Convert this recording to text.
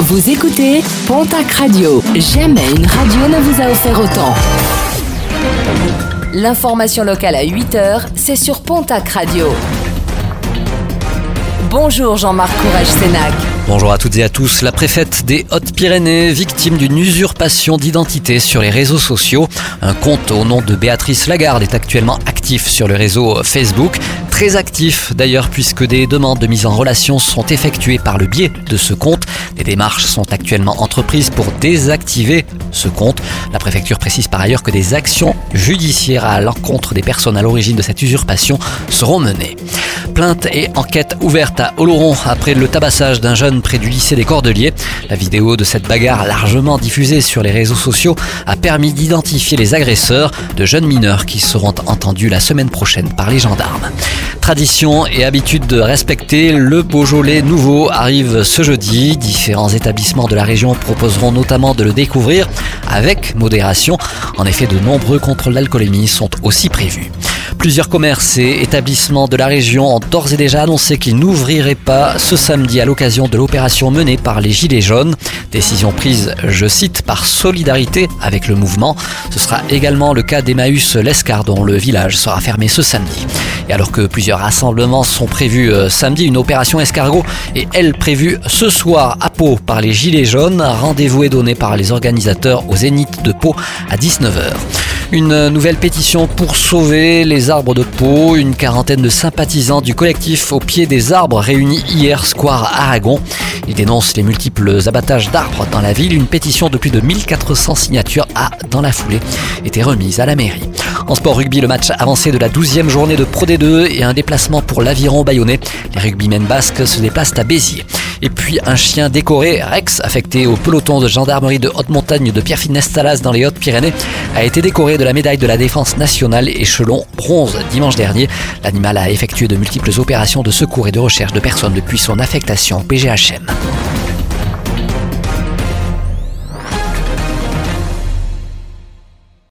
Vous écoutez Pontac Radio. Jamais une radio ne vous a offert autant. L'information locale à 8h, c'est sur Pontac Radio. Bonjour Jean-Marc Courage-Sénac. Bonjour à toutes et à tous. La préfète des Hautes-Pyrénées, victime d'une usurpation d'identité sur les réseaux sociaux. Un compte au nom de Béatrice Lagarde est actuellement actif sur le réseau Facebook. Très actif d'ailleurs puisque des demandes de mise en relation sont effectuées par le biais de ce compte. Des démarches sont actuellement entreprises pour désactiver ce compte. La préfecture précise par ailleurs que des actions judiciaires à l'encontre des personnes à l'origine de cette usurpation seront menées. Plainte et enquête ouverte à Oloron après le tabassage d'un jeune près du lycée des Cordeliers. La vidéo de cette bagarre largement diffusée sur les réseaux sociaux a permis d'identifier les agresseurs de jeunes mineurs qui seront entendus la semaine prochaine par les gendarmes. Tradition et habitude de respecter, le Beaujolais nouveau arrive ce jeudi. Différents établissements de la région proposeront notamment de le découvrir avec modération. En effet, de nombreux contrôles d'alcoolémie sont aussi prévus. Plusieurs commerces et établissements de la région ont d'ores et déjà annoncé qu'ils n'ouvriraient pas ce samedi à l'occasion de l'opération menée par les Gilets jaunes. Décision prise, je cite, par solidarité avec le mouvement. Ce sera également le cas d'Emmaüs Lescar dont le village sera fermé ce samedi. Et alors que plusieurs rassemblements sont prévus euh, samedi, une opération escargot est elle prévue ce soir à Pau par les Gilets jaunes. Rendez-vous est donné par les organisateurs au Zénith de Pau à 19h. Une nouvelle pétition pour sauver les arbres de Pau. Une quarantaine de sympathisants du collectif au pied des arbres réunis hier Square Aragon. Ils dénoncent les multiples abattages d'arbres dans la ville. Une pétition de plus de 1400 signatures a, dans la foulée, été remise à la mairie. En sport rugby, le match avancé de la 12e journée de Pro D2 et un déplacement pour l'aviron bayonnais. Les rugbymen basques se déplacent à Béziers. Et puis un chien décoré, Rex, affecté au peloton de gendarmerie de haute montagne de Pierrefitte-Nestalas dans les Hautes-Pyrénées, a été décoré de la médaille de la défense nationale échelon bronze dimanche dernier. L'animal a effectué de multiples opérations de secours et de recherche de personnes depuis son affectation au PGHM.